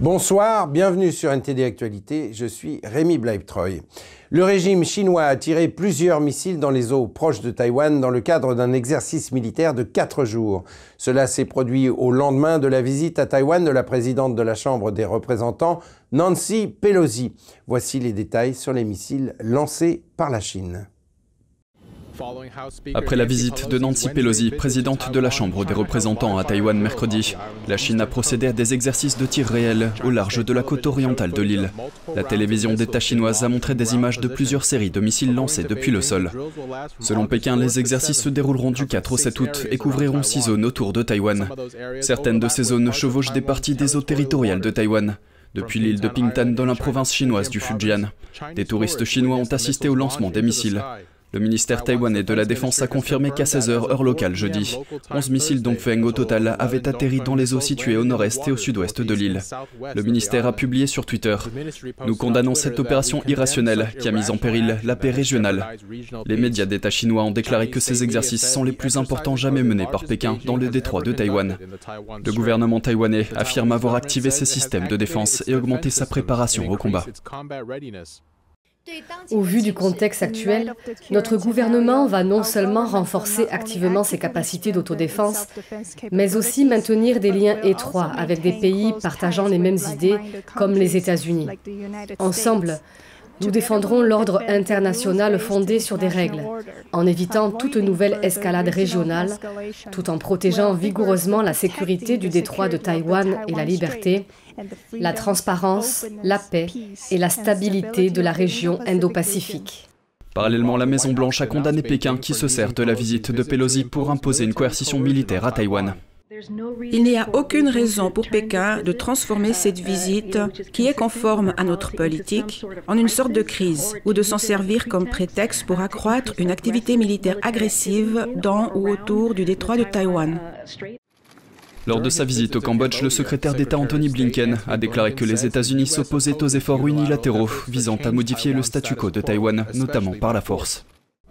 Bonsoir, bienvenue sur NTD Actualité, je suis Rémi Bleibtreuil. Le régime chinois a tiré plusieurs missiles dans les eaux proches de Taïwan dans le cadre d'un exercice militaire de quatre jours. Cela s'est produit au lendemain de la visite à Taïwan de la présidente de la Chambre des représentants, Nancy Pelosi. Voici les détails sur les missiles lancés par la Chine. Après la visite de Nancy Pelosi, présidente de la Chambre des représentants à Taïwan mercredi, la Chine a procédé à des exercices de tir réels au large de la côte orientale de l'île. La télévision d'État chinoise a montré des images de plusieurs séries de missiles lancés depuis le sol. Selon Pékin, les exercices se dérouleront du 4 au 7 août et couvriront six zones autour de Taïwan. Certaines de ces zones chevauchent des parties des eaux territoriales de Taïwan depuis l'île de Pingtan dans la province chinoise du Fujian. Des touristes chinois ont assisté au lancement des missiles. Le ministère taïwanais de la Défense a confirmé qu'à 16h heure locale jeudi, 11 missiles Dongfeng au total avaient atterri dans les eaux situées au nord-est et au sud-ouest de l'île. Le ministère a publié sur Twitter Nous condamnons cette opération irrationnelle qui a mis en péril la paix régionale. Les médias d'État chinois ont déclaré que ces exercices sont les plus importants jamais menés par Pékin dans le détroit de Taïwan. Le gouvernement taïwanais affirme avoir activé ses systèmes de défense et augmenté sa préparation au combat. Au vu du contexte actuel, notre gouvernement va non seulement renforcer activement ses capacités d'autodéfense, mais aussi maintenir des liens étroits avec des pays partageant les mêmes idées comme les États-Unis. Ensemble, nous défendrons l'ordre international fondé sur des règles, en évitant toute nouvelle escalade régionale, tout en protégeant vigoureusement la sécurité du détroit de Taïwan et la liberté, la transparence, la paix et la stabilité de la région Indo-Pacifique. Parallèlement, la Maison-Blanche a condamné Pékin qui se sert de la visite de Pelosi pour imposer une coercition militaire à Taïwan. Il n'y a aucune raison pour Pékin de transformer cette visite, qui est conforme à notre politique, en une sorte de crise ou de s'en servir comme prétexte pour accroître une activité militaire agressive dans ou autour du détroit de Taïwan. Lors de sa visite au Cambodge, le secrétaire d'État Anthony Blinken a déclaré que les États-Unis s'opposaient aux efforts unilatéraux visant à modifier le statu quo de Taïwan, notamment par la force.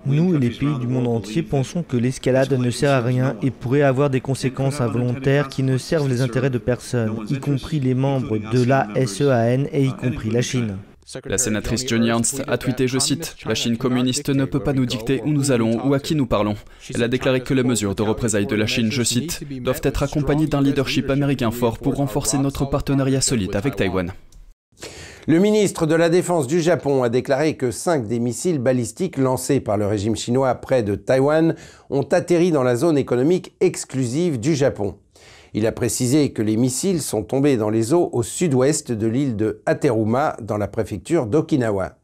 Nous et les pays du monde entier pensons que l'escalade ne sert à rien et pourrait avoir des conséquences involontaires qui ne servent les intérêts de personne, y compris les membres de la SEAN et y compris la Chine. La sénatrice Johnny Ernst a tweeté, je cite, La Chine communiste ne peut pas nous dicter où nous allons ou à qui nous parlons. Elle a déclaré que les mesures de représailles de la Chine, je cite, doivent être accompagnées d'un leadership américain fort pour renforcer notre partenariat solide avec Taïwan. Le ministre de la Défense du Japon a déclaré que cinq des missiles balistiques lancés par le régime chinois près de Taïwan ont atterri dans la zone économique exclusive du Japon. Il a précisé que les missiles sont tombés dans les eaux au sud-ouest de l'île de Hateruma, dans la préfecture d'Okinawa.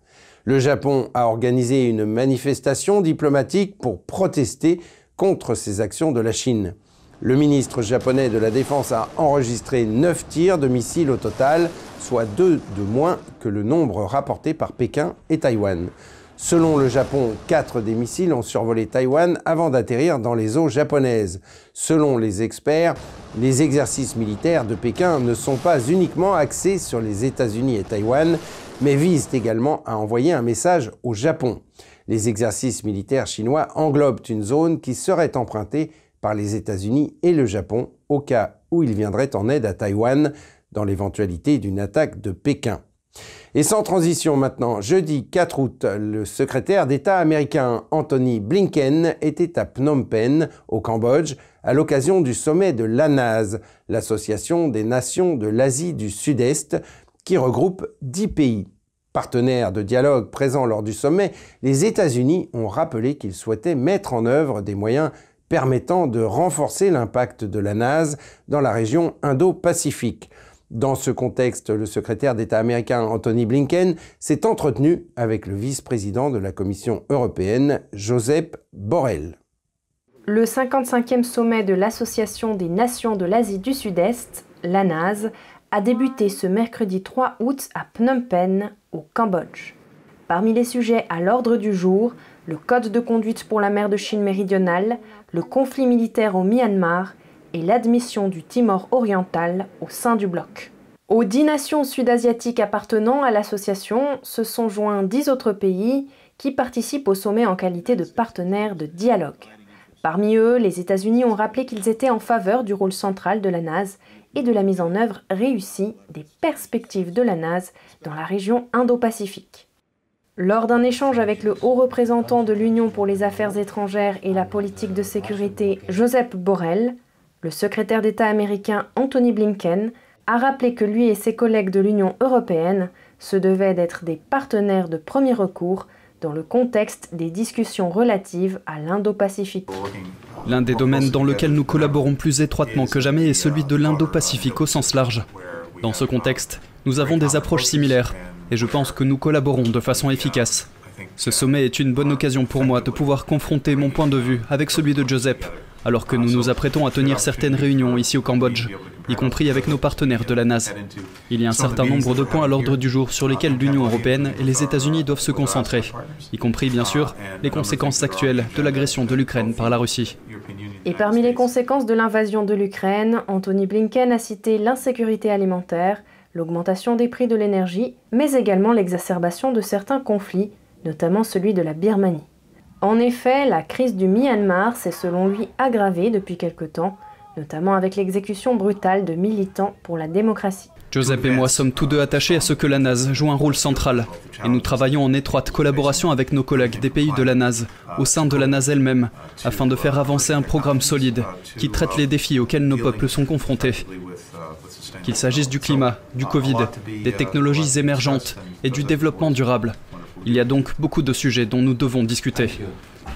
Le Japon a organisé une manifestation diplomatique pour protester contre ces actions de la Chine. Le ministre japonais de la Défense a enregistré 9 tirs de missiles au total, soit deux de moins que le nombre rapporté par Pékin et Taïwan. Selon le Japon, quatre des missiles ont survolé Taïwan avant d'atterrir dans les eaux japonaises. Selon les experts, les exercices militaires de Pékin ne sont pas uniquement axés sur les États-Unis et Taïwan, mais visent également à envoyer un message au Japon. Les exercices militaires chinois englobent une zone qui serait empruntée par les États-Unis et le Japon au cas où ils viendraient en aide à Taïwan dans l'éventualité d'une attaque de Pékin. Et sans transition maintenant, jeudi 4 août, le secrétaire d'État américain Anthony Blinken était à Phnom Penh, au Cambodge, à l'occasion du sommet de l'ANAS, l'Association des Nations de l'Asie du Sud-Est, qui regroupe dix pays. Partenaires de dialogue présents lors du sommet, les États-Unis ont rappelé qu'ils souhaitaient mettre en œuvre des moyens permettant de renforcer l'impact de la NAS dans la région Indo-Pacifique. Dans ce contexte, le secrétaire d'État américain Anthony Blinken s'est entretenu avec le vice-président de la Commission européenne, Joseph Borrell. Le 55e sommet de l'Association des Nations de l'Asie du Sud-Est, l'ANAS, a débuté ce mercredi 3 août à Phnom Penh, au Cambodge. Parmi les sujets à l'ordre du jour, le code de conduite pour la mer de Chine méridionale, le conflit militaire au Myanmar et l'admission du Timor oriental au sein du bloc. Aux dix nations sud-asiatiques appartenant à l'association se sont joints dix autres pays qui participent au sommet en qualité de partenaires de dialogue. Parmi eux, les États-Unis ont rappelé qu'ils étaient en faveur du rôle central de la NAS et de la mise en œuvre réussie des perspectives de la NAS dans la région Indo-Pacifique. Lors d'un échange avec le haut représentant de l'Union pour les affaires étrangères et la politique de sécurité, Joseph Borrell, le secrétaire d'État américain Anthony Blinken a rappelé que lui et ses collègues de l'Union européenne se devaient d'être des partenaires de premier recours dans le contexte des discussions relatives à l'Indo-Pacifique. L'un des domaines dans lequel nous collaborons plus étroitement que jamais est celui de l'Indo-Pacifique au sens large. Dans ce contexte, nous avons des approches similaires et je pense que nous collaborons de façon efficace. Ce sommet est une bonne occasion pour moi de pouvoir confronter mon point de vue avec celui de Joseph, alors que nous nous apprêtons à tenir certaines réunions ici au Cambodge, y compris avec nos partenaires de la NAS. Il y a un certain nombre de points à l'ordre du jour sur lesquels l'Union européenne et les États-Unis doivent se concentrer, y compris bien sûr les conséquences actuelles de l'agression de l'Ukraine par la Russie. Et parmi les conséquences de l'invasion de l'Ukraine, Anthony Blinken a cité l'insécurité alimentaire, l'augmentation des prix de l'énergie, mais également l'exacerbation de certains conflits, notamment celui de la Birmanie. En effet, la crise du Myanmar s'est selon lui aggravée depuis quelque temps, notamment avec l'exécution brutale de militants pour la démocratie. Joseph et moi sommes tous deux attachés à ce que la NAS joue un rôle central et nous travaillons en étroite collaboration avec nos collègues des pays de la NAS, au sein de la NAS elle-même, afin de faire avancer un programme solide qui traite les défis auxquels nos peuples sont confrontés. Qu'il s'agisse du climat, du Covid, des technologies émergentes et du développement durable. Il y a donc beaucoup de sujets dont nous devons discuter.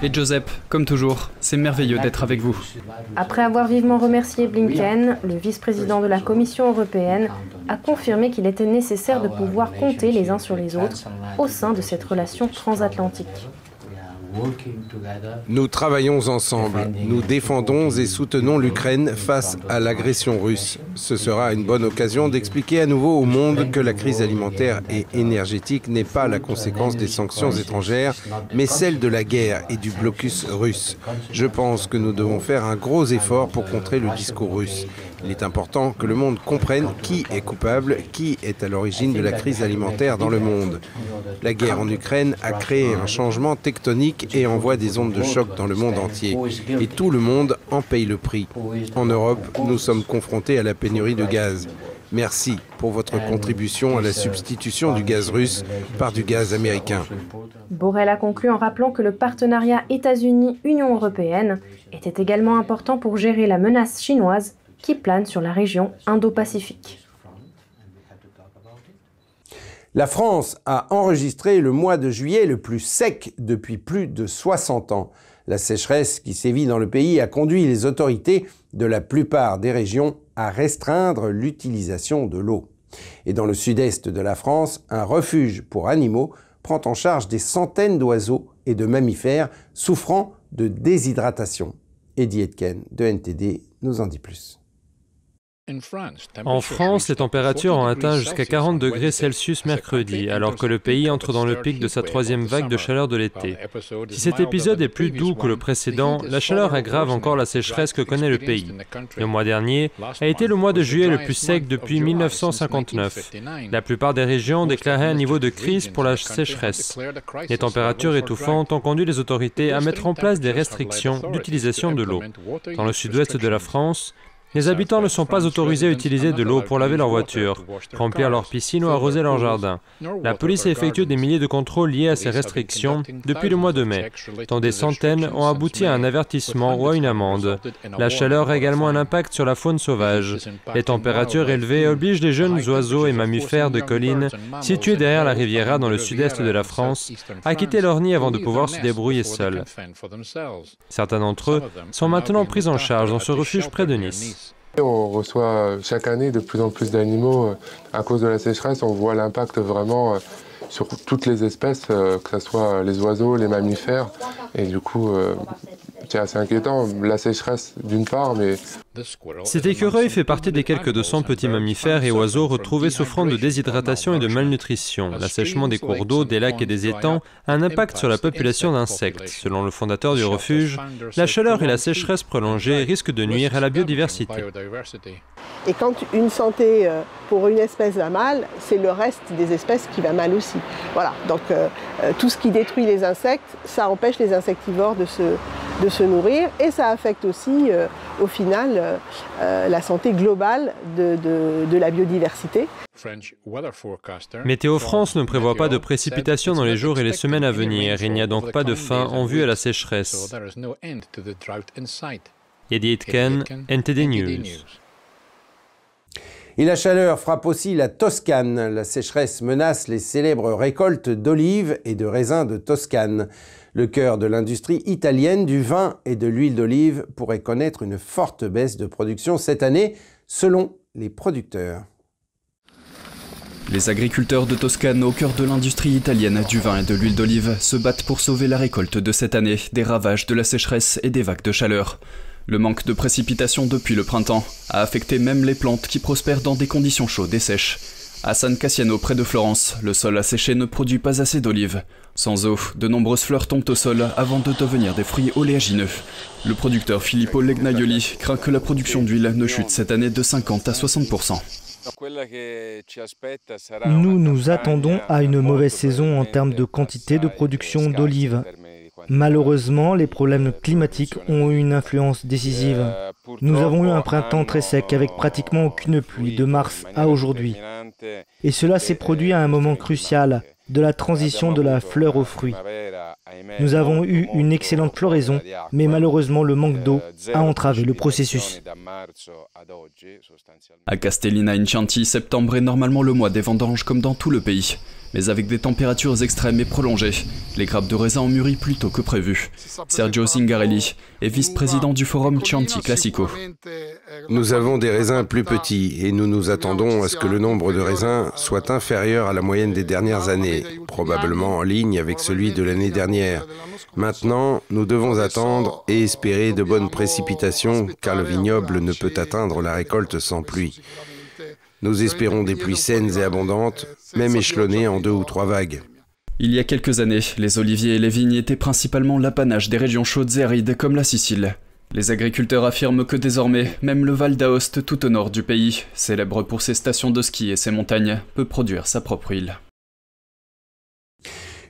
Et Joseph, comme toujours, c'est merveilleux d'être avec vous. Après avoir vivement remercié Blinken, le vice-président de la Commission européenne a confirmé qu'il était nécessaire de pouvoir compter les uns sur les autres au sein de cette relation transatlantique. Nous travaillons ensemble, nous défendons et soutenons l'Ukraine face à l'agression russe. Ce sera une bonne occasion d'expliquer à nouveau au monde que la crise alimentaire et énergétique n'est pas la conséquence des sanctions étrangères, mais celle de la guerre et du blocus russe. Je pense que nous devons faire un gros effort pour contrer le discours russe. Il est important que le monde comprenne qui est coupable, qui est à l'origine de la crise alimentaire dans le monde. La guerre en Ukraine a créé un changement tectonique et envoie des ondes de choc dans le monde entier. Et tout le monde en paye le prix. En Europe, nous sommes confrontés à la pénurie de gaz. Merci pour votre contribution à la substitution du gaz russe par du gaz américain. Borrell a conclu en rappelant que le partenariat États-Unis-Union européenne était également important pour gérer la menace chinoise qui plane sur la région Indo-Pacifique. La France a enregistré le mois de juillet le plus sec depuis plus de 60 ans. La sécheresse qui sévit dans le pays a conduit les autorités de la plupart des régions à restreindre l'utilisation de l'eau. Et dans le sud-est de la France, un refuge pour animaux prend en charge des centaines d'oiseaux et de mammifères souffrant de déshydratation. Eddie Etken de NTD nous en dit plus. En France, les températures ont atteint jusqu'à 40 degrés Celsius mercredi, alors que le pays entre dans le pic de sa troisième vague de chaleur de l'été. Si cet épisode est plus doux que le précédent, la chaleur aggrave encore la sécheresse que connaît le pays. Le mois dernier a été le mois de juillet le plus sec depuis 1959. La plupart des régions ont déclaré un niveau de crise pour la sécheresse. Les températures étouffantes ont conduit les autorités à mettre en place des restrictions d'utilisation de l'eau. Dans le sud-ouest de la France, les habitants ne sont pas autorisés à utiliser de l'eau pour laver leur voiture, remplir leur piscine ou arroser leur jardin. La police a effectué des milliers de contrôles liés à ces restrictions depuis le mois de mai, dont des centaines ont abouti à un avertissement ou à une amende. La chaleur a également un impact sur la faune sauvage. Les températures élevées obligent les jeunes oiseaux et mammifères de collines situés derrière la Riviera dans le sud-est de la France à quitter leur nid avant de pouvoir se débrouiller seuls. Certains d'entre eux sont maintenant pris en charge dans ce refuge près de Nice. On reçoit chaque année de plus en plus d'animaux à cause de la sécheresse. On voit l'impact vraiment euh, sur toutes les espèces, euh, que ce soit les oiseaux, les mammifères. Et du coup, euh, c'est assez inquiétant. La sécheresse d'une part, mais... Cet écureuil fait partie des quelques 200 petits mammifères et oiseaux retrouvés souffrant de déshydratation et de malnutrition. L'assèchement des cours d'eau, des lacs et des étangs a un impact sur la population d'insectes. Selon le fondateur du refuge, la chaleur et la sécheresse prolongée risquent de nuire à la biodiversité. Et quand une santé pour une espèce va mal, c'est le reste des espèces qui va mal aussi. Voilà, donc tout ce qui détruit les insectes, ça empêche les insectivores de se, de se nourrir et ça affecte aussi au final la santé globale de, la biodiversité. Météo France ne prévoit pas de précipitations dans les jours et les semaines à venir. Il n'y a donc pas de fin en vue à la sécheresse. Yedi Itken, NTD News. Et la chaleur frappe aussi la Toscane. La sécheresse menace les célèbres récoltes d'olives et de raisins de Toscane. Le cœur de l'industrie italienne du vin et de l'huile d'olive pourrait connaître une forte baisse de production cette année, selon les producteurs. Les agriculteurs de Toscane, au cœur de l'industrie italienne du vin et de l'huile d'olive, se battent pour sauver la récolte de cette année des ravages de la sécheresse et des vagues de chaleur. Le manque de précipitations depuis le printemps a affecté même les plantes qui prospèrent dans des conditions chaudes et sèches. À San Cassiano, près de Florence, le sol asséché ne produit pas assez d'olives. Sans eau, de nombreuses fleurs tombent au sol avant de devenir des fruits oléagineux. Le producteur Filippo Legnaioli craint que la production d'huile ne chute cette année de 50 à 60% Nous nous attendons à une mauvaise saison en termes de quantité de production d'olives. Malheureusement, les problèmes climatiques ont eu une influence décisive. Nous avons eu un printemps très sec avec pratiquement aucune pluie de mars à aujourd'hui. Et cela s'est produit à un moment crucial de la transition de la fleur aux fruits. Nous avons eu une excellente floraison, mais malheureusement le manque d'eau a entravé le processus. À Castellina Chianti, septembre est normalement le mois des vendanges comme dans tout le pays mais avec des températures extrêmes et prolongées, les grappes de raisin ont mûri plus tôt que prévu. Sergio Zingarelli est vice-président du forum Chianti Classico. Nous avons des raisins plus petits et nous nous attendons à ce que le nombre de raisins soit inférieur à la moyenne des dernières années, probablement en ligne avec celui de l'année dernière. Maintenant, nous devons attendre et espérer de bonnes précipitations car le vignoble ne peut atteindre la récolte sans pluie. Nous espérons des pluies saines et abondantes, même échelonnées en deux ou trois vagues. Il y a quelques années, les oliviers et les vignes étaient principalement l'apanage des régions chaudes et arides comme la Sicile. Les agriculteurs affirment que désormais, même le Val d'Aoste tout au nord du pays, célèbre pour ses stations de ski et ses montagnes, peut produire sa propre huile.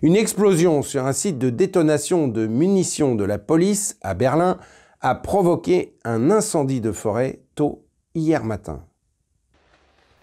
Une explosion sur un site de détonation de munitions de la police à Berlin a provoqué un incendie de forêt tôt hier matin.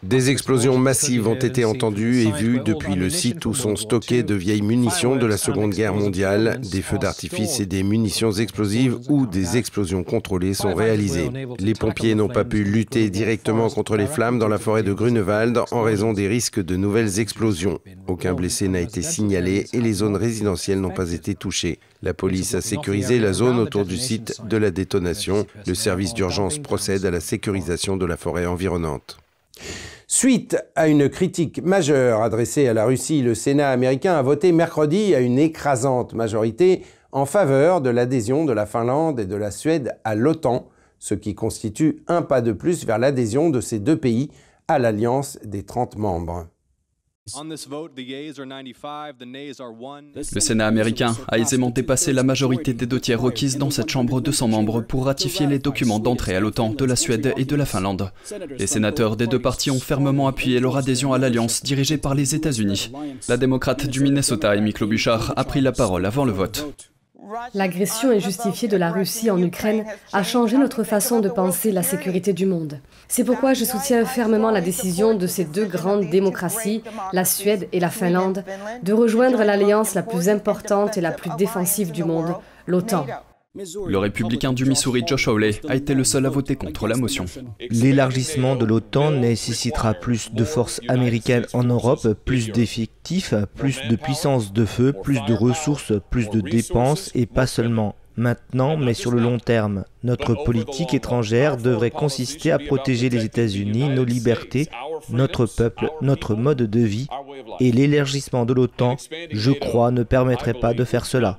Des explosions massives ont été entendues et vues depuis le site où sont stockées de vieilles munitions de la Seconde Guerre mondiale. Des feux d'artifice et des munitions explosives ou des explosions contrôlées sont réalisées. Les pompiers n'ont pas pu lutter directement contre les flammes dans la forêt de Grunewald en raison des risques de nouvelles explosions. Aucun blessé n'a été signalé et les zones résidentielles n'ont pas été touchées. La police a sécurisé la zone autour du site de la détonation. Le service d'urgence procède à la sécurisation de la forêt environnante. Suite à une critique majeure adressée à la Russie, le Sénat américain a voté mercredi à une écrasante majorité en faveur de l'adhésion de la Finlande et de la Suède à l'OTAN, ce qui constitue un pas de plus vers l'adhésion de ces deux pays à l'alliance des 30 membres. Le Sénat américain a aisément dépassé la majorité des deux tiers requises dans cette Chambre de 200 membres pour ratifier les documents d'entrée à l'OTAN de la Suède et de la Finlande. Les sénateurs des deux partis ont fermement appuyé leur adhésion à l'alliance dirigée par les États-Unis. La démocrate du Minnesota, Amy Klobuchar, a pris la parole avant le vote. L'agression injustifiée de la Russie en Ukraine a changé notre façon de penser la sécurité du monde. C'est pourquoi je soutiens fermement la décision de ces deux grandes démocraties, la Suède et la Finlande, de rejoindre l'alliance la plus importante et la plus défensive du monde, l'OTAN. Le républicain du Missouri Josh Hawley a été le seul à voter contre la motion. L'élargissement de l'OTAN nécessitera plus de forces américaines en Europe, plus d'effectifs, plus de puissance de feu, plus de ressources, plus de dépenses et pas seulement maintenant, mais sur le long terme. Notre politique étrangère devrait consister à protéger les États-Unis, nos libertés, notre peuple, notre mode de vie, et l'élargissement de l'OTAN, je crois, ne permettrait pas de faire cela.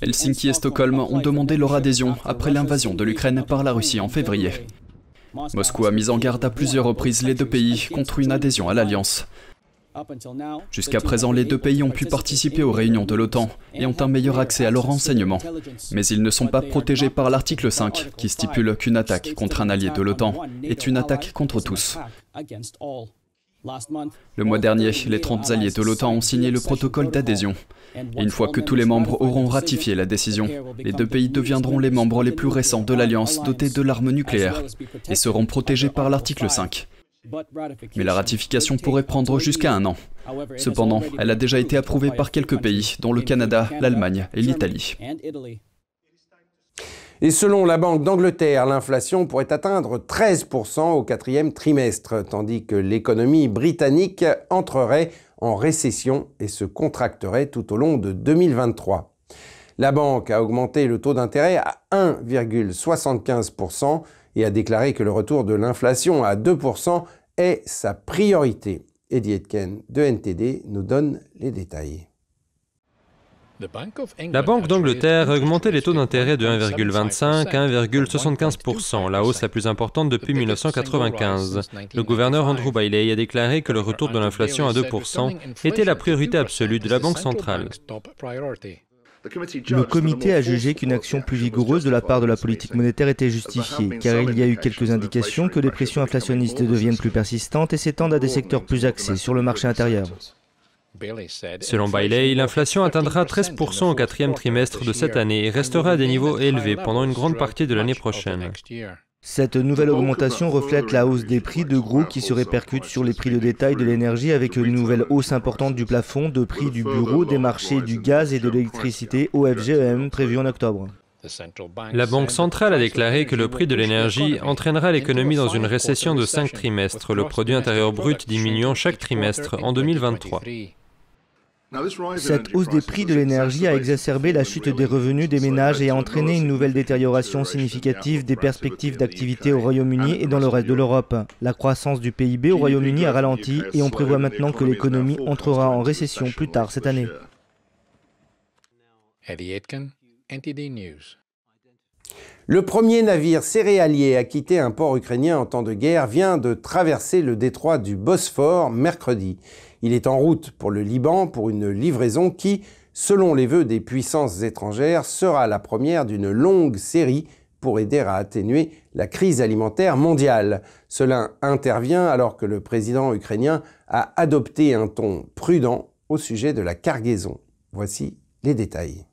Helsinki et Stockholm ont demandé leur adhésion après l'invasion de l'Ukraine par la Russie en février. Moscou a mis en garde à plusieurs reprises les deux pays contre une adhésion à l'Alliance. Jusqu'à présent, les deux pays ont pu participer aux réunions de l'OTAN et ont un meilleur accès à leurs renseignements. Mais ils ne sont pas protégés par l'article 5 qui stipule qu'une attaque contre un allié de l'OTAN est une attaque contre tous. Le mois dernier, les 30 alliés de l'OTAN ont signé le protocole d'adhésion. Une fois que tous les membres auront ratifié la décision, les deux pays deviendront les membres les plus récents de l'Alliance dotée de l'arme nucléaire et seront protégés par l'article 5. Mais la ratification pourrait prendre jusqu'à un an. Cependant, elle a déjà été approuvée par quelques pays, dont le Canada, l'Allemagne et l'Italie. Et selon la Banque d'Angleterre, l'inflation pourrait atteindre 13% au quatrième trimestre, tandis que l'économie britannique entrerait en récession et se contracterait tout au long de 2023. La banque a augmenté le taux d'intérêt à 1,75% et a déclaré que le retour de l'inflation à 2% est sa priorité. Eddie Etken de NTD nous donne les détails. La Banque d'Angleterre a augmenté les taux d'intérêt de 1,25 à 1,75% la hausse la plus importante depuis 1995. Le gouverneur Andrew Bailey a déclaré que le retour de l'inflation à 2 était la priorité absolue de la Banque centrale. Le comité a jugé qu'une action plus vigoureuse de la part de la politique monétaire était justifiée, car il y a eu quelques indications que les pressions inflationnistes deviennent plus persistantes et s'étendent à des secteurs plus axés sur le marché intérieur. Selon Bailey, l'inflation atteindra 13% au quatrième trimestre de cette année et restera à des niveaux élevés pendant une grande partie de l'année prochaine. Cette nouvelle augmentation reflète la hausse des prix de gros qui se répercute sur les prix de détail de l'énergie avec une nouvelle hausse importante du plafond de prix du bureau des marchés du gaz et de l'électricité au FGEM prévu en octobre. La Banque centrale a déclaré que le prix de l'énergie entraînera l'économie dans une récession de 5 trimestres, le produit intérieur brut diminuant chaque trimestre en 2023. Cette hausse des prix de l'énergie a exacerbé la chute des revenus des ménages et a entraîné une nouvelle détérioration significative des perspectives d'activité au Royaume-Uni et dans le reste de l'Europe. La croissance du PIB au Royaume-Uni a ralenti et on prévoit maintenant que l'économie entrera en récession plus tard cette année. Le premier navire céréalier à quitter un port ukrainien en temps de guerre vient de traverser le détroit du Bosphore mercredi. Il est en route pour le Liban pour une livraison qui, selon les vœux des puissances étrangères, sera la première d'une longue série pour aider à atténuer la crise alimentaire mondiale. Cela intervient alors que le président ukrainien a adopté un ton prudent au sujet de la cargaison. Voici les détails.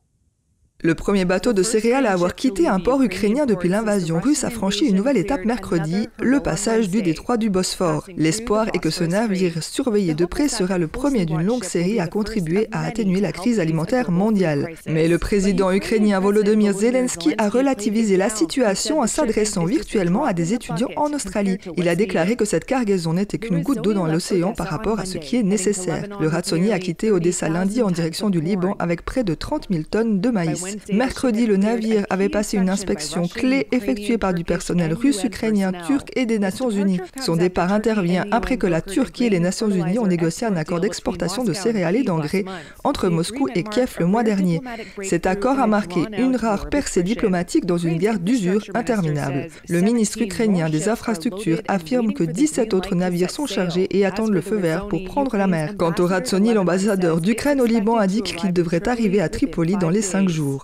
Le premier bateau de céréales à avoir quitté un port ukrainien depuis l'invasion russe a franchi une nouvelle étape mercredi, le passage du détroit du Bosphore. L'espoir est que ce navire surveillé de près sera le premier d'une longue série à contribuer à atténuer la crise alimentaire mondiale. Mais le président ukrainien Volodymyr Zelensky a relativisé la situation en s'adressant virtuellement à des étudiants en Australie. Il a déclaré que cette cargaison n'était qu'une goutte d'eau dans l'océan par rapport à ce qui est nécessaire. Le Ratsoni a quitté Odessa lundi en direction du Liban avec près de 30 000 tonnes de maïs. Mercredi, le navire avait passé une inspection clé effectuée par du personnel russe, ukrainien, turc et des Nations Unies. Son départ intervient après que la Turquie et les Nations Unies ont négocié un accord d'exportation de céréales et d'engrais entre Moscou et Kiev le mois dernier. Cet accord a marqué une rare percée diplomatique dans une guerre d'usure interminable. Le ministre ukrainien des infrastructures affirme que 17 autres navires sont chargés et attendent le feu vert pour prendre la mer. Quant au Ratsoni, l'ambassadeur d'Ukraine au Liban indique qu'il devrait arriver à Tripoli dans les cinq jours.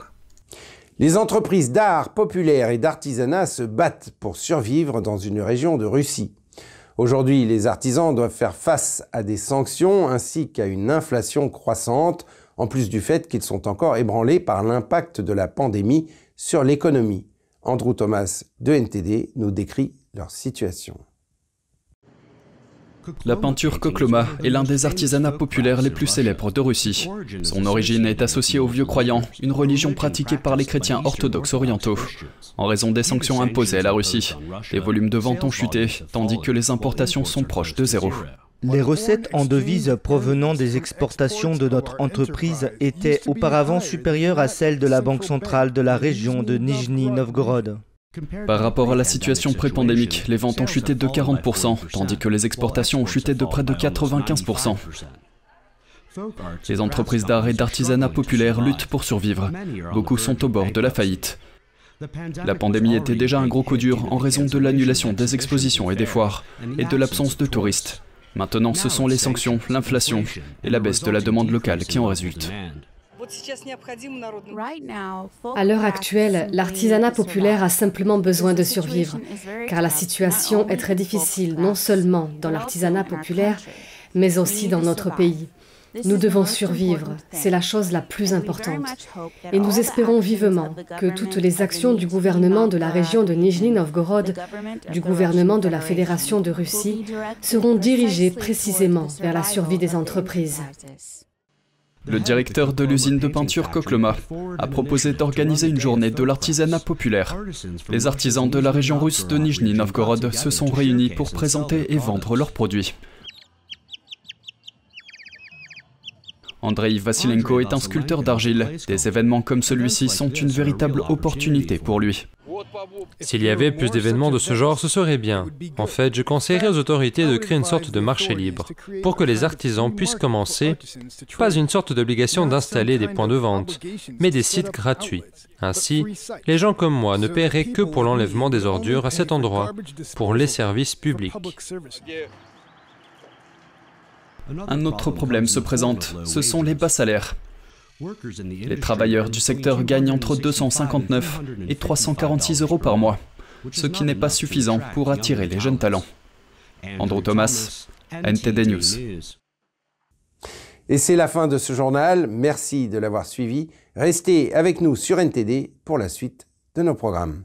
Les entreprises d'art populaire et d'artisanat se battent pour survivre dans une région de Russie. Aujourd'hui, les artisans doivent faire face à des sanctions ainsi qu'à une inflation croissante, en plus du fait qu'ils sont encore ébranlés par l'impact de la pandémie sur l'économie. Andrew Thomas de NTD nous décrit leur situation. La peinture Kokloma est l'un des artisanats populaires les plus célèbres de Russie. Son origine est associée aux vieux croyants, une religion pratiquée par les chrétiens orthodoxes orientaux. En raison des sanctions imposées à la Russie, les volumes de vente ont chuté, tandis que les importations sont proches de zéro. Les recettes en devises provenant des exportations de notre entreprise étaient auparavant supérieures à celles de la Banque centrale de la région de Nijni Novgorod. Par rapport à la situation pré-pandémique, les ventes ont chuté de 40%, tandis que les exportations ont chuté de près de 95%. Les entreprises d'art et d'artisanat populaire luttent pour survivre. Beaucoup sont au bord de la faillite. La pandémie était déjà un gros coup dur en raison de l'annulation des expositions et des foires, et de l'absence de touristes. Maintenant, ce sont les sanctions, l'inflation et la baisse de la demande locale qui en résultent. À l'heure actuelle, l'artisanat populaire a simplement besoin de survivre, car la situation est très difficile, non seulement dans l'artisanat populaire, mais aussi dans notre pays. Nous devons survivre, c'est la chose la plus importante. Et nous espérons vivement que toutes les actions du gouvernement de la région de Nijni Novgorod, du gouvernement de la Fédération de Russie, seront dirigées précisément vers la survie des entreprises. Le directeur de l'usine de peinture Kokloma a proposé d'organiser une journée de l'artisanat populaire. Les artisans de la région russe de Nijni Novgorod se sont réunis pour présenter et vendre leurs produits. Andrei Vasilenko est un sculpteur d'argile. Des événements comme celui-ci sont une véritable opportunité pour lui. S'il y avait plus d'événements de ce genre, ce serait bien. En fait, je conseillerais aux autorités de créer une sorte de marché libre pour que les artisans puissent commencer, pas une sorte d'obligation d'installer des points de vente, mais des sites gratuits. Ainsi, les gens comme moi ne paieraient que pour l'enlèvement des ordures à cet endroit, pour les services publics. Un autre problème se présente, ce sont les bas salaires. Les travailleurs du secteur gagnent entre 259 et 346 euros par mois, ce qui n'est pas suffisant pour attirer les jeunes talents. Andrew Thomas, NTD News. Et c'est la fin de ce journal. Merci de l'avoir suivi. Restez avec nous sur NTD pour la suite de nos programmes.